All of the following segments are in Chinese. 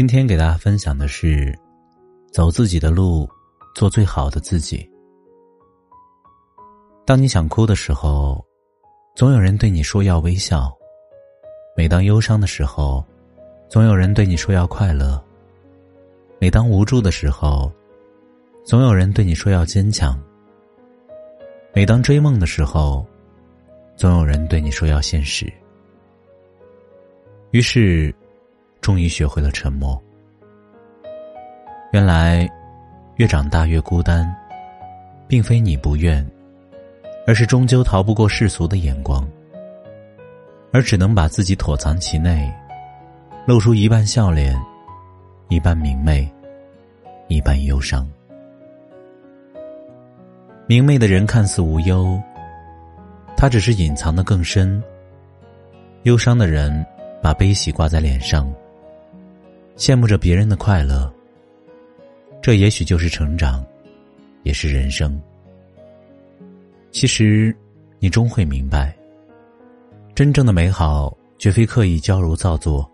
今天给大家分享的是，走自己的路，做最好的自己。当你想哭的时候，总有人对你说要微笑；每当忧伤的时候，总有人对你说要快乐；每当无助的时候，总有人对你说要坚强；每当追梦的时候，总有人对你说要现实。于是。终于学会了沉默。原来，越长大越孤单，并非你不愿，而是终究逃不过世俗的眼光，而只能把自己躲藏其内，露出一半笑脸，一半明媚，一半忧伤。明媚的人看似无忧，他只是隐藏的更深；忧伤的人把悲喜挂在脸上。羡慕着别人的快乐，这也许就是成长，也是人生。其实，你终会明白，真正的美好绝非刻意矫揉造作，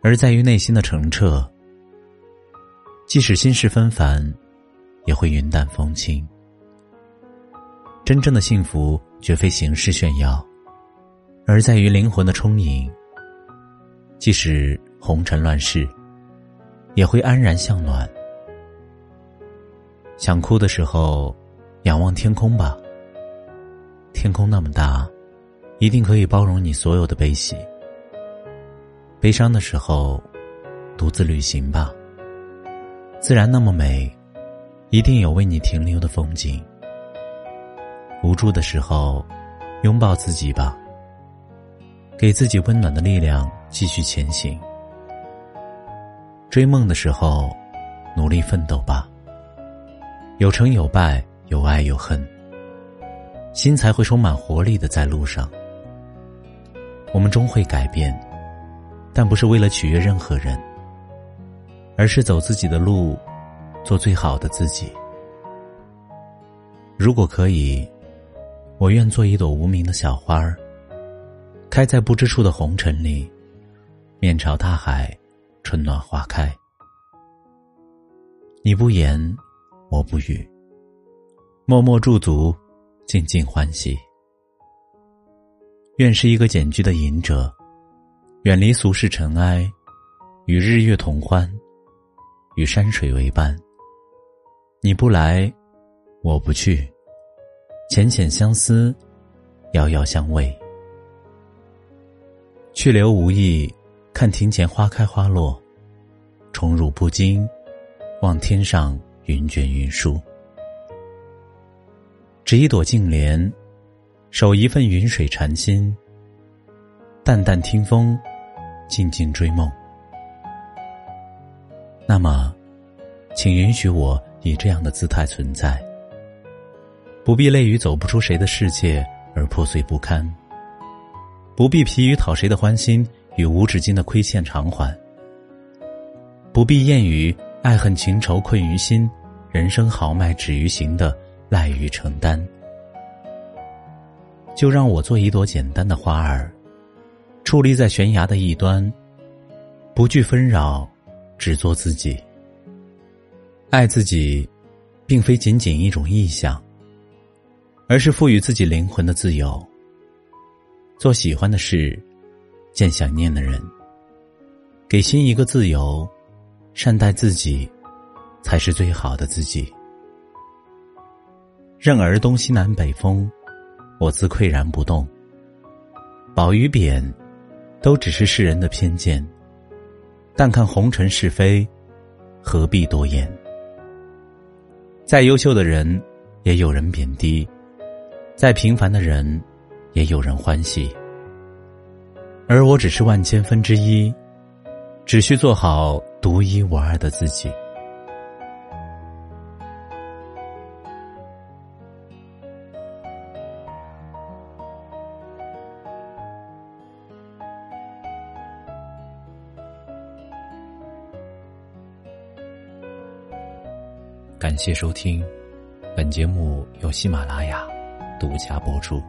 而在于内心的澄澈。即使心事纷繁，也会云淡风轻。真正的幸福绝非形式炫耀，而在于灵魂的充盈。即使。红尘乱世，也会安然向暖。想哭的时候，仰望天空吧。天空那么大，一定可以包容你所有的悲喜。悲伤的时候，独自旅行吧。自然那么美，一定有为你停留的风景。无助的时候，拥抱自己吧。给自己温暖的力量，继续前行。追梦的时候，努力奋斗吧。有成有败，有爱有恨，心才会充满活力的在路上。我们终会改变，但不是为了取悦任何人，而是走自己的路，做最好的自己。如果可以，我愿做一朵无名的小花儿，开在不知处的红尘里，面朝大海。春暖花开，你不言，我不语，默默驻足，静静欢喜。愿是一个简居的隐者，远离俗世尘埃，与日月同欢，与山水为伴。你不来，我不去，浅浅相思，遥遥相慰。去留无意。看庭前花开花落，宠辱不惊，望天上云卷云舒。执一朵净莲，守一份云水禅心。淡淡听风，静静追梦。那么，请允许我以这样的姿态存在，不必累于走不出谁的世界而破碎不堪，不必疲于讨谁的欢心。与无止境的亏欠偿还，不必厌于爱恨情仇困于心，人生豪迈止于行的赖于承担。就让我做一朵简单的花儿，矗立在悬崖的一端，不惧纷扰，只做自己。爱自己，并非仅仅一种意象，而是赋予自己灵魂的自由。做喜欢的事。见想念的人，给心一个自由，善待自己，才是最好的自己。任尔东西南北风，我自岿然不动。褒与贬，都只是世人的偏见。但看红尘是非，何必多言？再优秀的人，也有人贬低；再平凡的人，也有人欢喜。而我只是万千分之一，只需做好独一无二的自己。感谢收听，本节目由喜马拉雅独家播出。